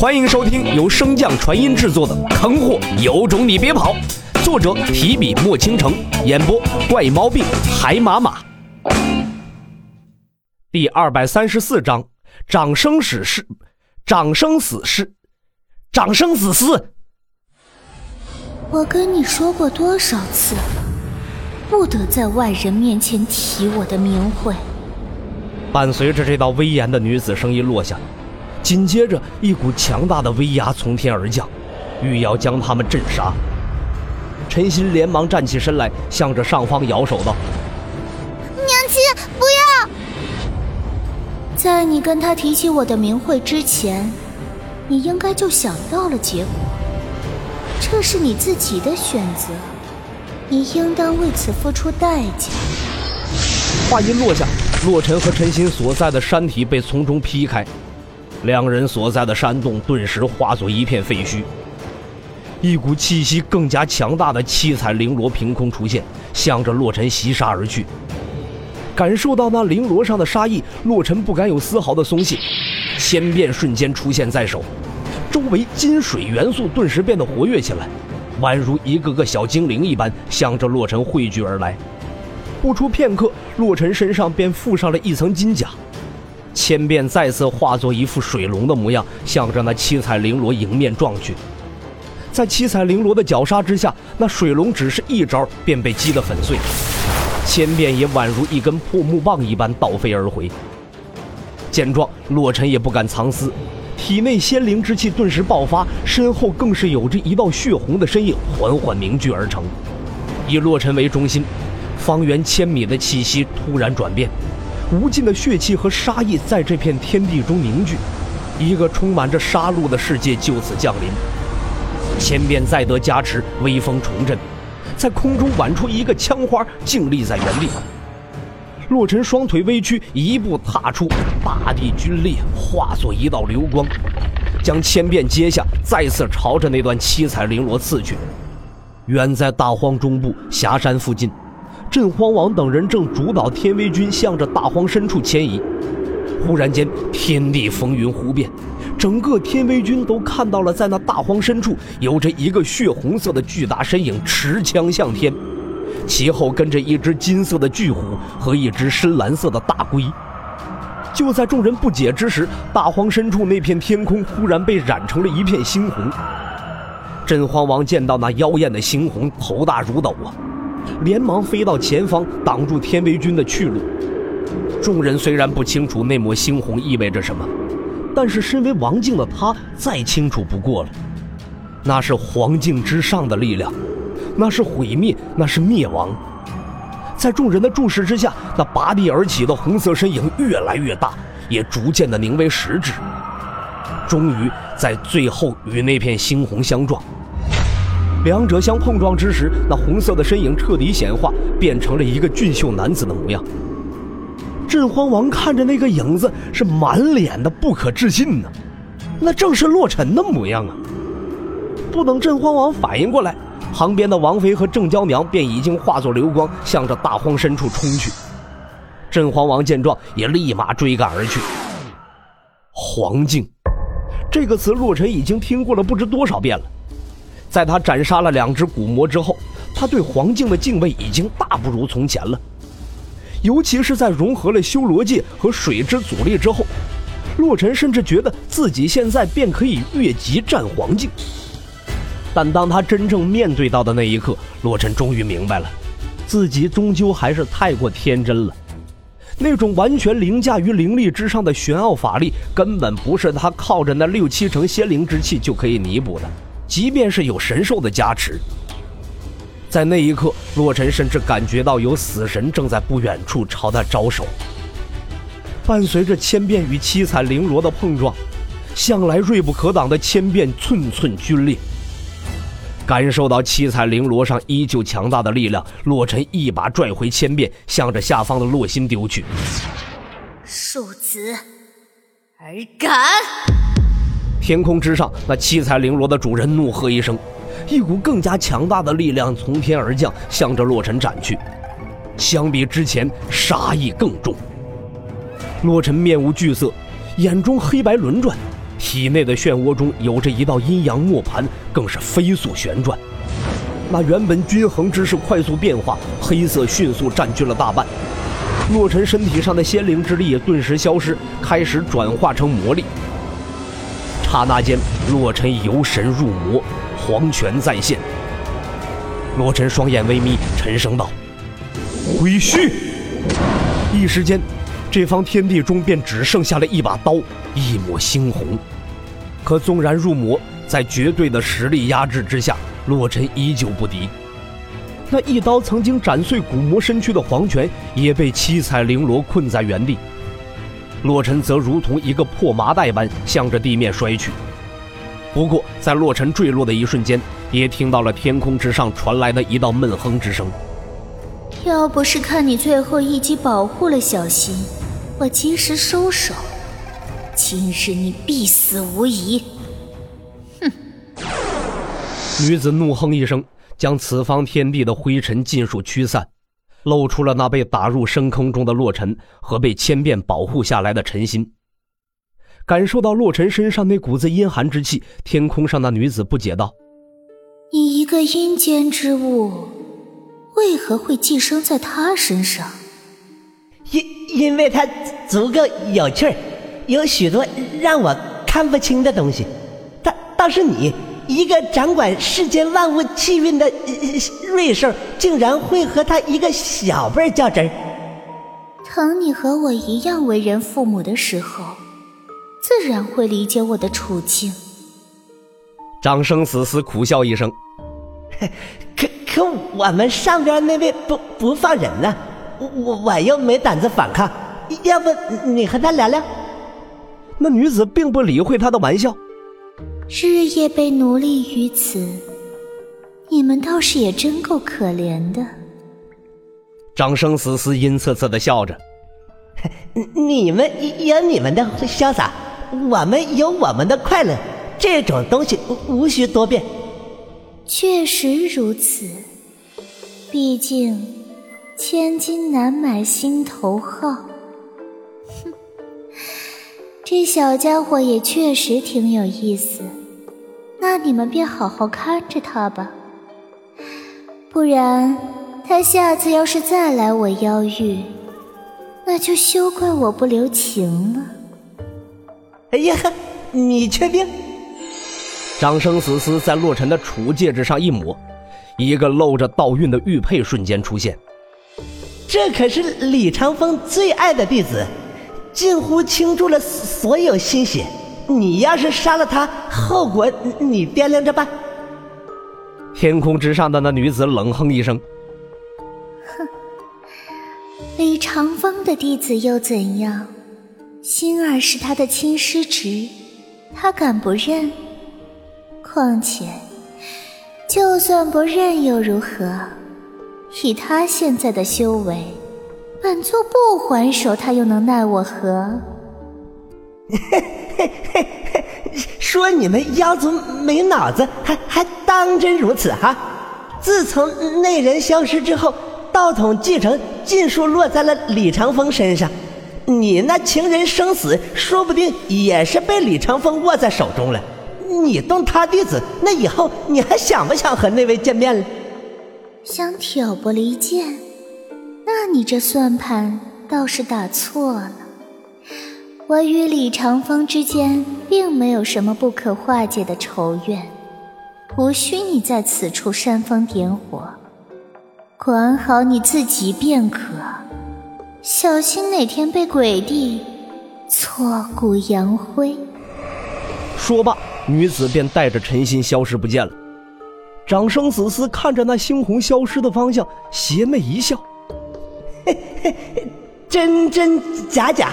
欢迎收听由升降传音制作的《坑货有种你别跑》，作者提笔墨倾城，演播怪猫病海马马。第二百三十四章：长生死事，长生死事，长生死事。我跟你说过多少次，不得在外人面前提我的名讳。伴随着这道威严的女子声音落下。紧接着，一股强大的威压从天而降，欲要将他们镇杀。陈鑫连忙站起身来，向着上方摇手道：“娘亲，不要！在你跟他提起我的名讳之前，你应该就想到了结果。这是你自己的选择，你应当为此付出代价。”话音落下，洛尘和陈鑫所在的山体被从中劈开。两人所在的山洞顿时化作一片废墟，一股气息更加强大的七彩绫罗凭空出现，向着洛尘袭杀而去。感受到那绫罗上的杀意，洛尘不敢有丝毫的松懈，千变瞬间出现在手，周围金水元素顿时变得活跃起来，宛如一个个小精灵一般向着洛尘汇聚而来。不出片刻，洛尘身上便附上了一层金甲。千变再次化作一副水龙的模样，向着那七彩绫罗迎面撞去。在七彩绫罗的绞杀之下，那水龙只是一招便被击得粉碎，千变也宛如一根破木棒一般倒飞而回。见状，洛尘也不敢藏私，体内仙灵之气顿时爆发，身后更是有着一道血红的身影缓缓凝聚而成。以洛尘为中心，方圆千米的气息突然转变。无尽的血气和杀意在这片天地中凝聚，一个充满着杀戮的世界就此降临。千变再得加持，威风重振，在空中挽出一个枪花，静立在原地。洛尘双腿微屈，一步踏出，大地龟裂，化作一道流光，将千变接下，再次朝着那段七彩绫罗刺去。远在大荒中部峡山附近。镇荒王等人正主导天威军向着大荒深处迁移，忽然间，天地风云忽变，整个天威军都看到了，在那大荒深处有着一个血红色的巨大身影持枪向天，其后跟着一只金色的巨虎和一只深蓝色的大龟。就在众人不解之时，大荒深处那片天空忽然被染成了一片猩红。镇荒王见到那妖艳的猩红，头大如斗啊！连忙飞到前方，挡住天威军的去路。众人虽然不清楚那抹猩红意味着什么，但是身为王境的他再清楚不过了。那是黄境之上的力量，那是毁灭，那是灭亡。在众人的注视之下，那拔地而起的红色身影越来越大，也逐渐的凝为实质。终于在最后与那片猩红相撞。两者相碰撞之时，那红色的身影彻底显化，变成了一个俊秀男子的模样。镇荒王看着那个影子，是满脸的不可置信呢。那正是洛尘的模样啊！不等镇荒王反应过来，旁边的王妃和郑娇娘便已经化作流光，向着大荒深处冲去。镇荒王见状，也立马追赶而去。黄境，这个词洛尘已经听过了不知多少遍了。在他斩杀了两只古魔之后，他对黄境的敬畏已经大不如从前了。尤其是在融合了修罗界和水之阻力之后，洛尘甚至觉得自己现在便可以越级战黄境。但当他真正面对到的那一刻，洛尘终于明白了，自己终究还是太过天真了。那种完全凌驾于灵力之上的玄奥法力，根本不是他靠着那六七成仙灵之气就可以弥补的。即便是有神兽的加持，在那一刻，洛尘甚至感觉到有死神正在不远处朝他招手。伴随着千变与七彩绫罗的碰撞，向来锐不可挡的千变寸寸龟裂。感受到七彩绫罗上依旧强大的力量，洛尘一把拽回千变，向着下方的洛心丢去。庶子，还敢！天空之上，那七彩绫罗的主人怒喝一声，一股更加强大的力量从天而降，向着洛尘斩去。相比之前，杀意更重。洛尘面无惧色，眼中黑白轮转，体内的漩涡中有着一道阴阳磨盘，更是飞速旋转。那原本均衡之势快速变化，黑色迅速占据了大半。洛尘身体上的仙灵之力也顿时消失，开始转化成魔力。刹那间，洛尘由神入魔，黄泉再现。洛尘双眼微眯，沉声道：“归墟！”一时间，这方天地中便只剩下了一把刀，一抹猩红。可纵然入魔，在绝对的实力压制之下，洛尘依旧不敌。那一刀曾经斩碎古魔身躯的黄泉，也被七彩绫罗困在原地。洛尘则如同一个破麻袋般向着地面摔去。不过，在洛尘坠落的一瞬间，也听到了天空之上传来的一道闷哼之声。要不是看你最后一击保护了小新，我及时收手，今日你必死无疑。哼！女子怒哼一声。将此方天地的灰尘尽数驱散，露出了那被打入深坑中的洛尘和被千变保护下来的陈心。感受到洛尘身上那股子阴寒之气，天空上的女子不解道：“你一个阴间之物，为何会寄生在他身上？”“因因为他足够有趣有许多让我看不清的东西。但倒是你。”一个掌管世间万物气运的瑞兽，竟然会和他一个小辈儿较真儿。等你和我一样为人父母的时候，自然会理解我的处境。张生死死苦笑一声：“可 可，我们上边那位不不放人呢，我我又没胆子反抗。要不你和他聊聊？”那女子并不理会他的玩笑。日夜被奴隶于此，你们倒是也真够可怜的。张生死死阴恻恻的笑着：“你们有你们的潇洒，我们有我们的快乐，这种东西无需多变。”确实如此，毕竟千金难买心头好。哼，这小家伙也确实挺有意思。那你们便好好看着他吧，不然他下次要是再来我妖域，那就休怪我不留情了。哎呀，你确定？张生死死在洛尘的储戒指上一抹，一个露着道韵的玉佩瞬间出现。这可是李长风最爱的弟子，近乎倾注了所有心血。你要是杀了他，后果你掂量着办。天空之上的那女子冷哼一声：“哼，李长风的弟子又怎样？心儿是他的亲师侄，他敢不认？况且，就算不认又如何？以他现在的修为，本座不还手，他又能奈我何？” 嘿嘿，说你们妖族没脑子，还还当真如此哈？自从那人消失之后，道统继承尽数落在了李长风身上，你那情人生死，说不定也是被李长风握在手中了。你动他弟子，那以后你还想不想和那位见面了？想挑拨离间？那你这算盘倒是打错了。我与李长风之间并没有什么不可化解的仇怨，无需你在此处煽风点火，管好你自己便可，小心哪天被鬼帝挫骨扬灰。说罢，女子便带着陈心消失不见了。长生子嗣看着那猩红消失的方向，邪魅一笑：“嘿嘿，真真假假。”